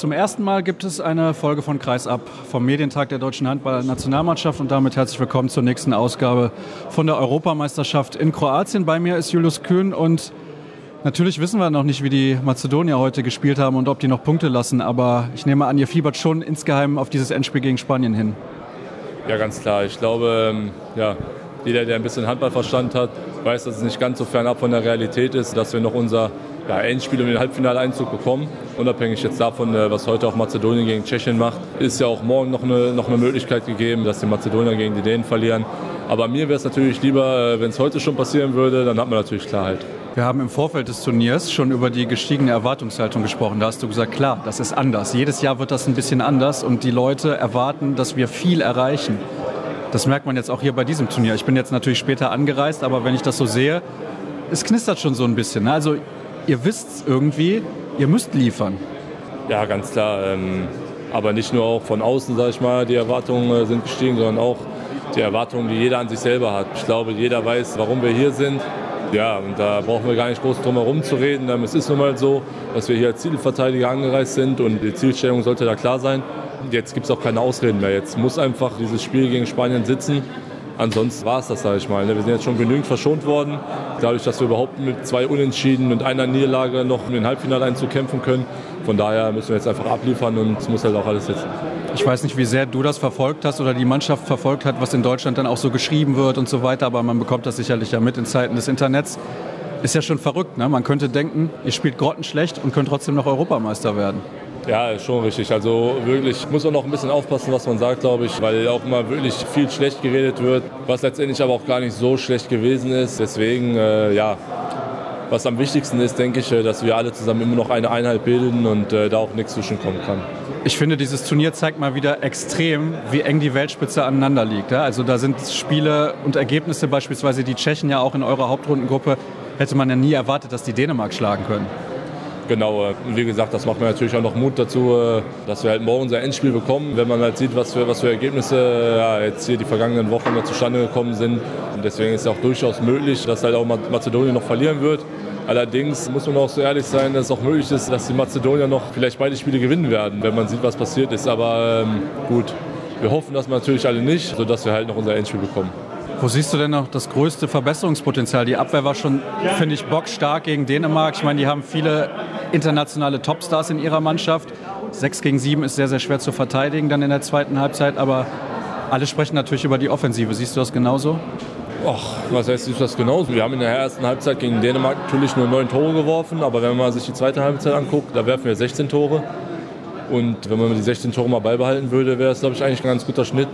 Zum ersten Mal gibt es eine Folge von Kreisab vom Medientag der deutschen Handball-Nationalmannschaft und damit herzlich willkommen zur nächsten Ausgabe von der Europameisterschaft in Kroatien. Bei mir ist Julius Kühn und natürlich wissen wir noch nicht, wie die Mazedonier heute gespielt haben und ob die noch Punkte lassen, aber ich nehme an, ihr fiebert schon insgeheim auf dieses Endspiel gegen Spanien hin. Ja, ganz klar. Ich glaube, ähm, ja, jeder, der ein bisschen Handballverstand hat, weiß, dass es nicht ganz so fernab von der Realität ist, dass wir noch unser ja, Endspiel um den Halbfinaleinzug bekommen. Unabhängig jetzt davon, äh, was heute auch Mazedonien gegen Tschechien macht, ist ja auch morgen noch eine, noch eine Möglichkeit gegeben, dass die Mazedonier gegen die Dänen verlieren. Aber mir wäre es natürlich lieber, äh, wenn es heute schon passieren würde, dann hat man natürlich Klarheit. Wir haben im Vorfeld des Turniers schon über die gestiegene Erwartungshaltung gesprochen. Da hast du gesagt, klar, das ist anders. Jedes Jahr wird das ein bisschen anders und die Leute erwarten, dass wir viel erreichen. Das merkt man jetzt auch hier bei diesem Turnier. Ich bin jetzt natürlich später angereist, aber wenn ich das so sehe, es knistert schon so ein bisschen. Ne? Also ihr wisst irgendwie, ihr müsst liefern. Ja, ganz klar. Ähm, aber nicht nur auch von außen, sage ich mal, die Erwartungen äh, sind gestiegen, sondern auch die Erwartungen, die jeder an sich selber hat. Ich glaube, jeder weiß, warum wir hier sind. Ja, und da brauchen wir gar nicht groß drum herum zu reden. Ähm, es ist nun mal so, dass wir hier als Zielverteidiger angereist sind und die Zielstellung sollte da klar sein. Jetzt gibt es auch keine Ausreden mehr. Jetzt muss einfach dieses Spiel gegen Spanien sitzen Ansonsten war es das, sage ich mal. Ne? Wir sind jetzt schon genügend verschont worden. Dadurch, dass wir überhaupt mit zwei Unentschieden und einer Niederlage noch in den Halbfinale einzukämpfen können. Von daher müssen wir jetzt einfach abliefern und es muss halt auch alles sitzen. Ich weiß nicht, wie sehr du das verfolgt hast oder die Mannschaft verfolgt hat, was in Deutschland dann auch so geschrieben wird und so weiter, aber man bekommt das sicherlich ja mit in Zeiten des Internets. Ist ja schon verrückt, ne? Man könnte denken, ihr spielt grottenschlecht und könnt trotzdem noch Europameister werden. Ja, schon richtig. Also wirklich muss man noch ein bisschen aufpassen, was man sagt, glaube ich, weil auch immer wirklich viel schlecht geredet wird, was letztendlich aber auch gar nicht so schlecht gewesen ist. Deswegen, äh, ja, was am wichtigsten ist, denke ich, äh, dass wir alle zusammen immer noch eine Einheit bilden und äh, da auch nichts zwischenkommen kann. Ich finde, dieses Turnier zeigt mal wieder extrem, wie eng die Weltspitze aneinander liegt. Also da sind Spiele und Ergebnisse, beispielsweise die Tschechen ja auch in eurer Hauptrundengruppe, hätte man ja nie erwartet, dass die Dänemark schlagen können. Genau, wie gesagt, das macht mir natürlich auch noch Mut dazu, äh, dass wir halt morgen unser Endspiel bekommen, wenn man halt sieht, was für, was für Ergebnisse ja, jetzt hier die vergangenen Wochen zustande gekommen sind. Und deswegen ist es auch durchaus möglich, dass halt auch Mazedonien noch verlieren wird. Allerdings muss man auch so ehrlich sein, dass es auch möglich ist, dass die Mazedonier noch vielleicht beide Spiele gewinnen werden, wenn man sieht, was passiert ist. Aber ähm, gut, wir hoffen das natürlich alle nicht, sodass wir halt noch unser Endspiel bekommen. Wo siehst du denn noch das größte Verbesserungspotenzial? Die Abwehr war schon, finde ich, bockstark gegen Dänemark. Ich meine, die haben viele internationale Topstars in ihrer Mannschaft. 6 gegen 7 ist sehr, sehr schwer zu verteidigen dann in der zweiten Halbzeit. Aber alle sprechen natürlich über die Offensive. Siehst du das genauso? Ach, was heißt du das genauso? Wir haben in der ersten Halbzeit gegen Dänemark natürlich nur 9 Tore geworfen. Aber wenn man sich die zweite Halbzeit anguckt, da werfen wir 16 Tore. Und wenn man die 16 Tore mal beibehalten würde, wäre es, glaube ich, eigentlich ein ganz guter Schnitt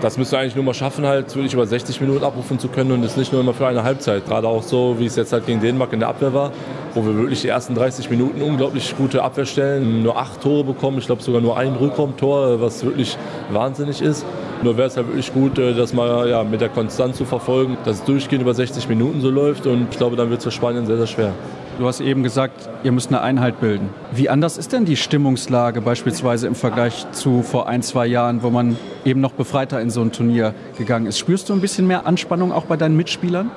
das müsste eigentlich nur mal schaffen, halt wirklich über 60 Minuten abrufen zu können und das nicht nur immer für eine Halbzeit. Gerade auch so, wie es jetzt halt gegen Dänemark in der Abwehr war, wo wir wirklich die ersten 30 Minuten unglaublich gute Abwehr stellen, nur acht Tore bekommen, ich glaube sogar nur ein Rückraumtor, was wirklich wahnsinnig ist. Nur wäre es halt wirklich gut, äh, das mal ja, mit der Konstanz zu verfolgen, dass es durchgehend über 60 Minuten so läuft und ich glaube, dann wird es für Spanien sehr, sehr schwer. Du hast eben gesagt, ihr müsst eine Einheit bilden. Wie anders ist denn die Stimmungslage beispielsweise im Vergleich zu vor ein, zwei Jahren, wo man eben noch befreiter in so ein Turnier gegangen ist? Spürst du ein bisschen mehr Anspannung auch bei deinen Mitspielern?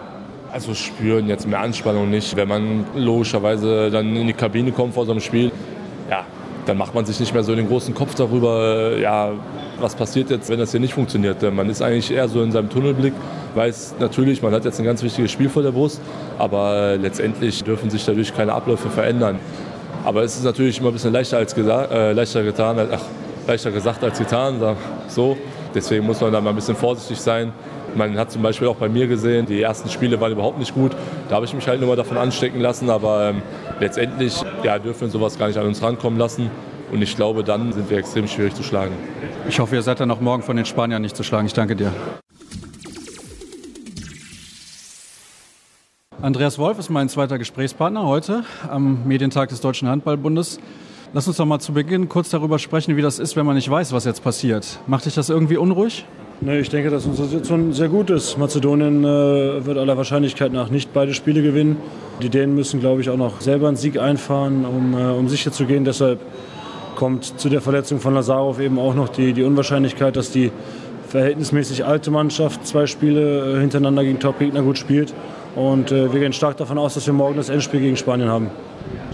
Also spüren jetzt mehr Anspannung nicht. Wenn man logischerweise dann in die Kabine kommt vor so einem Spiel, ja, dann macht man sich nicht mehr so den großen Kopf darüber, ja, was passiert jetzt, wenn das hier nicht funktioniert. Man ist eigentlich eher so in seinem Tunnelblick, weiß natürlich, man hat jetzt ein ganz wichtiges Spiel vor der Brust, aber letztendlich dürfen sich dadurch keine Abläufe verändern. Aber es ist natürlich immer ein bisschen leichter, als äh, leichter, getan, ach, leichter gesagt als getan, so. Deswegen muss man da mal ein bisschen vorsichtig sein. Man hat zum Beispiel auch bei mir gesehen, die ersten Spiele waren überhaupt nicht gut. Da habe ich mich halt nur mal davon anstecken lassen, aber ähm, letztendlich ja, dürfen wir sowas gar nicht an uns rankommen lassen. Und ich glaube, dann sind wir extrem schwierig zu schlagen. Ich hoffe, ihr seid dann auch morgen von den Spaniern nicht zu schlagen. Ich danke dir. Andreas Wolf ist mein zweiter Gesprächspartner heute am Medientag des Deutschen Handballbundes. Lass uns doch mal zu Beginn kurz darüber sprechen, wie das ist, wenn man nicht weiß, was jetzt passiert. Macht dich das irgendwie unruhig? Nee, ich denke, dass unsere Situation sehr gut ist. Mazedonien äh, wird aller Wahrscheinlichkeit nach nicht beide Spiele gewinnen. Die Dänen müssen, glaube ich, auch noch selber einen Sieg einfahren, um, äh, um sicher zu gehen. Deshalb kommt zu der Verletzung von Lazarov eben auch noch die, die Unwahrscheinlichkeit, dass die verhältnismäßig alte Mannschaft zwei Spiele äh, hintereinander gegen Top-Gegner gut spielt. Und äh, wir gehen stark davon aus, dass wir morgen das Endspiel gegen Spanien haben.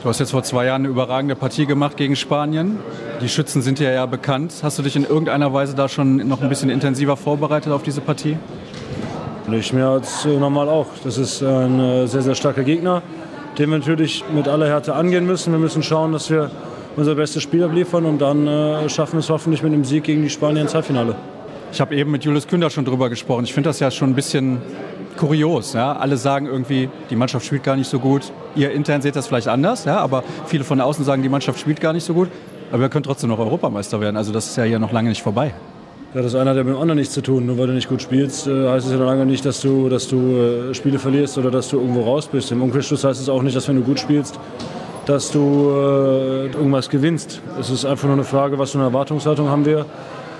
Du hast jetzt vor zwei Jahren eine überragende Partie gemacht gegen Spanien. Die Schützen sind ja ja bekannt. Hast du dich in irgendeiner Weise da schon noch ein bisschen intensiver vorbereitet auf diese Partie? Nicht mehr als äh, normal auch. Das ist ein äh, sehr, sehr starker Gegner, den wir natürlich mit aller Härte angehen müssen. Wir müssen schauen, dass wir unser bestes Spiel abliefern und dann äh, schaffen wir es hoffentlich mit einem Sieg gegen die Spanier ins Halbfinale. Ich habe eben mit Julius Künder schon drüber gesprochen. Ich finde das ja schon ein bisschen kurios. Ja? Alle sagen irgendwie, die Mannschaft spielt gar nicht so gut. Ihr intern seht das vielleicht anders, ja? aber viele von außen sagen, die Mannschaft spielt gar nicht so gut. Aber wir können trotzdem noch Europameister werden. Also das ist ja hier noch lange nicht vorbei. Ja, das eine hat ja mit dem anderen nichts zu tun. Nur weil du nicht gut spielst, äh, heißt es ja noch lange nicht, dass du, dass du äh, Spiele verlierst oder dass du irgendwo raus bist. Im Umkehrschluss heißt es auch nicht, dass wenn du gut spielst, dass du äh, irgendwas gewinnst. Es ist einfach nur eine Frage, was für eine Erwartungshaltung haben wir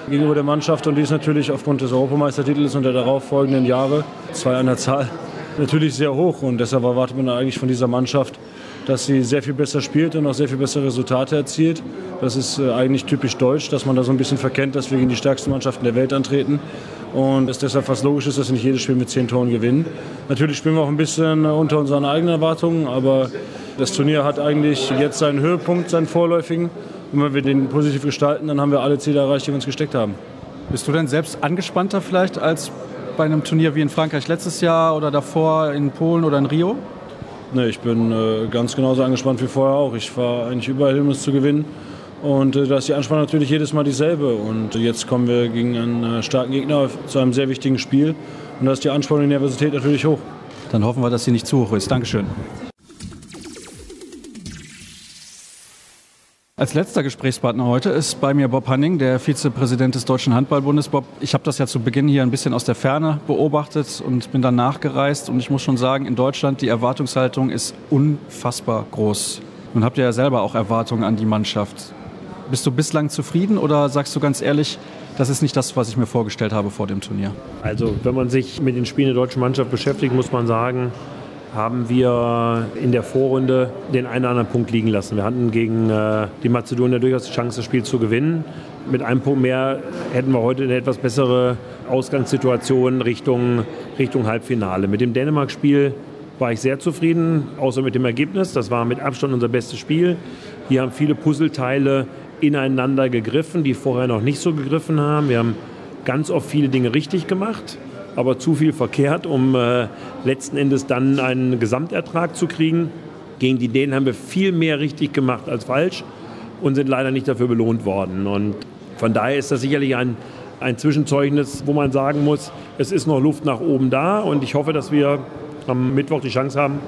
gegenüber der Mannschaft. Und die ist natürlich aufgrund des Europameistertitels und der darauffolgenden Jahre, zwei an der Zahl, natürlich sehr hoch. Und deshalb erwartet man eigentlich von dieser Mannschaft, dass sie sehr viel besser spielt und auch sehr viel bessere Resultate erzielt. Das ist äh, eigentlich typisch deutsch, dass man da so ein bisschen verkennt, dass wir gegen die stärksten Mannschaften der Welt antreten. Und es deshalb fast logisch ist, dass wir nicht jedes Spiel mit zehn Toren gewinnen. Natürlich spielen wir auch ein bisschen unter unseren eigenen Erwartungen, aber das Turnier hat eigentlich jetzt seinen Höhepunkt, seinen vorläufigen. Und wenn wir den positiv gestalten, dann haben wir alle Ziele erreicht, die wir uns gesteckt haben. Bist du denn selbst angespannter vielleicht als bei einem Turnier wie in Frankreich letztes Jahr oder davor in Polen oder in Rio? Nee, ich bin äh, ganz genauso angespannt wie vorher auch. Ich fahre eigentlich überall hin, um es zu gewinnen. Und äh, da ist die Anspannung natürlich jedes Mal dieselbe. Und jetzt kommen wir gegen einen äh, starken Gegner zu einem sehr wichtigen Spiel. Und da ist die Anspannung und die Nervosität natürlich hoch. Dann hoffen wir, dass sie nicht zu hoch ist. Dankeschön. Als letzter Gesprächspartner heute ist bei mir Bob Hanning, der Vizepräsident des Deutschen Handballbundes. Bob, ich habe das ja zu Beginn hier ein bisschen aus der Ferne beobachtet und bin dann nachgereist. Und ich muss schon sagen, in Deutschland die Erwartungshaltung ist unfassbar groß. Nun habt ihr ja selber auch Erwartungen an die Mannschaft. Bist du bislang zufrieden oder sagst du ganz ehrlich, das ist nicht das, was ich mir vorgestellt habe vor dem Turnier? Also, wenn man sich mit den Spielen der deutschen Mannschaft beschäftigt, muss man sagen, haben wir in der Vorrunde den einen oder anderen Punkt liegen lassen. Wir hatten gegen äh, die Mazedonier durchaus die Chance, das Spiel zu gewinnen. Mit einem Punkt mehr hätten wir heute eine etwas bessere Ausgangssituation Richtung, Richtung Halbfinale. Mit dem Dänemark-Spiel war ich sehr zufrieden, außer mit dem Ergebnis. Das war mit Abstand unser bestes Spiel. Hier haben viele Puzzleteile ineinander gegriffen, die vorher noch nicht so gegriffen haben. Wir haben ganz oft viele Dinge richtig gemacht aber zu viel verkehrt, um äh, letzten Endes dann einen Gesamtertrag zu kriegen. Gegen die Dänen haben wir viel mehr richtig gemacht als falsch und sind leider nicht dafür belohnt worden. Und von daher ist das sicherlich ein, ein Zwischenzeugnis, wo man sagen muss, es ist noch Luft nach oben da und ich hoffe, dass wir am Mittwoch die Chance haben,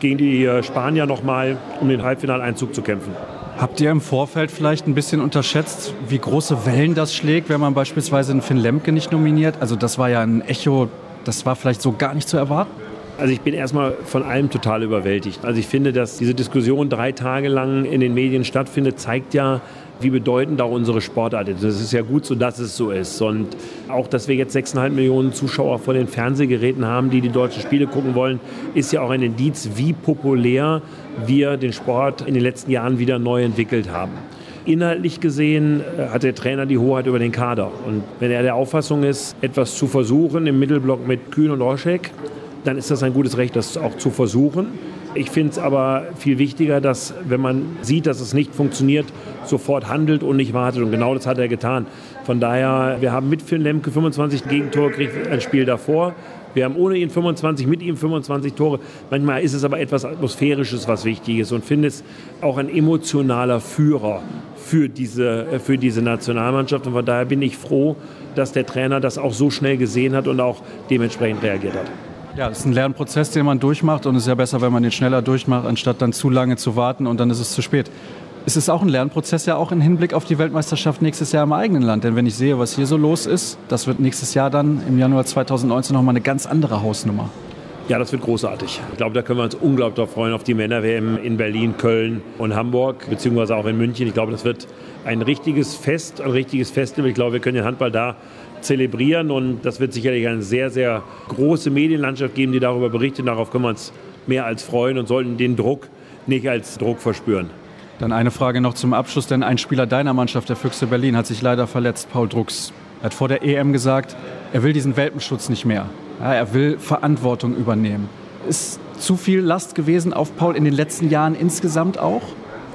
gegen die äh, Spanier nochmal um den Halbfinaleinzug zu kämpfen. Habt ihr im Vorfeld vielleicht ein bisschen unterschätzt, wie große Wellen das schlägt, wenn man beispielsweise einen Finn Lemke nicht nominiert? Also das war ja ein Echo, das war vielleicht so gar nicht zu erwarten. Also ich bin erstmal von allem total überwältigt. Also ich finde, dass diese Diskussion drei Tage lang in den Medien stattfindet, zeigt ja, wie bedeutend auch unsere Sportart ist. Es ist ja gut so, dass es so ist. Und auch, dass wir jetzt 6,5 Millionen Zuschauer vor den Fernsehgeräten haben, die die deutschen Spiele gucken wollen, ist ja auch ein Indiz, wie populär wir den Sport in den letzten Jahren wieder neu entwickelt haben. Inhaltlich gesehen äh, hat der Trainer die Hoheit über den Kader. Und wenn er der Auffassung ist, etwas zu versuchen im Mittelblock mit Kühn und Roschek, dann ist das ein gutes Recht, das auch zu versuchen. Ich finde es aber viel wichtiger, dass, wenn man sieht, dass es nicht funktioniert, sofort handelt und nicht wartet. Und genau das hat er getan. Von daher, wir haben mit Finn Lemke 25 Gegentore gekriegt, ein Spiel davor. Wir haben ohne ihn 25, mit ihm 25 Tore. Manchmal ist es aber etwas Atmosphärisches, was wichtig ist. Und Finn ist auch ein emotionaler Führer für diese, für diese Nationalmannschaft. Und von daher bin ich froh, dass der Trainer das auch so schnell gesehen hat und auch dementsprechend reagiert hat. Ja, das ist ein Lernprozess, den man durchmacht und es ist ja besser, wenn man den schneller durchmacht, anstatt dann zu lange zu warten und dann ist es zu spät. Es ist auch ein Lernprozess ja auch im Hinblick auf die Weltmeisterschaft nächstes Jahr im eigenen Land. Denn wenn ich sehe, was hier so los ist, das wird nächstes Jahr dann im Januar 2019 nochmal eine ganz andere Hausnummer. Ja, das wird großartig. Ich glaube, da können wir uns unglaublich darauf freuen, auf die Männer-WM in Berlin, Köln und Hamburg, beziehungsweise auch in München. Ich glaube, das wird ein richtiges Fest, ein richtiges Festival. Ich glaube, wir können den Handball da zelebrieren. Und das wird sicherlich eine sehr, sehr große Medienlandschaft geben, die darüber berichtet. Darauf können wir uns mehr als freuen und sollten den Druck nicht als Druck verspüren. Dann eine Frage noch zum Abschluss, denn ein Spieler deiner Mannschaft, der Füchse Berlin, hat sich leider verletzt, Paul Drucks. Er hat vor der EM gesagt, er will diesen Welpenschutz nicht mehr. Ja, er will Verantwortung übernehmen. Ist zu viel Last gewesen auf Paul in den letzten Jahren insgesamt auch?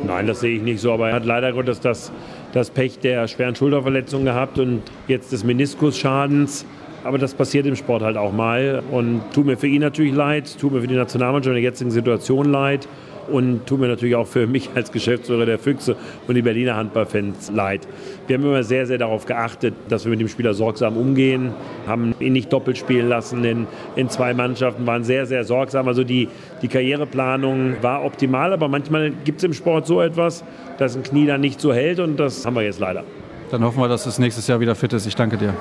Nein, das sehe ich nicht so. Aber er hat leider Gottes das das Pech der schweren Schulterverletzung gehabt und jetzt des Meniskusschadens. Aber das passiert im Sport halt auch mal und tut mir für ihn natürlich leid, tut mir für die Nationalmannschaft in der jetzigen Situation leid und tut mir natürlich auch für mich als Geschäftsführer der Füchse und die Berliner Handballfans leid. Wir haben immer sehr, sehr darauf geachtet, dass wir mit dem Spieler sorgsam umgehen, haben ihn nicht doppelt spielen lassen in, in zwei Mannschaften, waren sehr, sehr sorgsam. Also die, die Karriereplanung war optimal, aber manchmal gibt es im Sport so etwas, dass ein Knie dann nicht so hält und das haben wir jetzt leider. Dann hoffen wir, dass es nächstes Jahr wieder fit ist. Ich danke dir.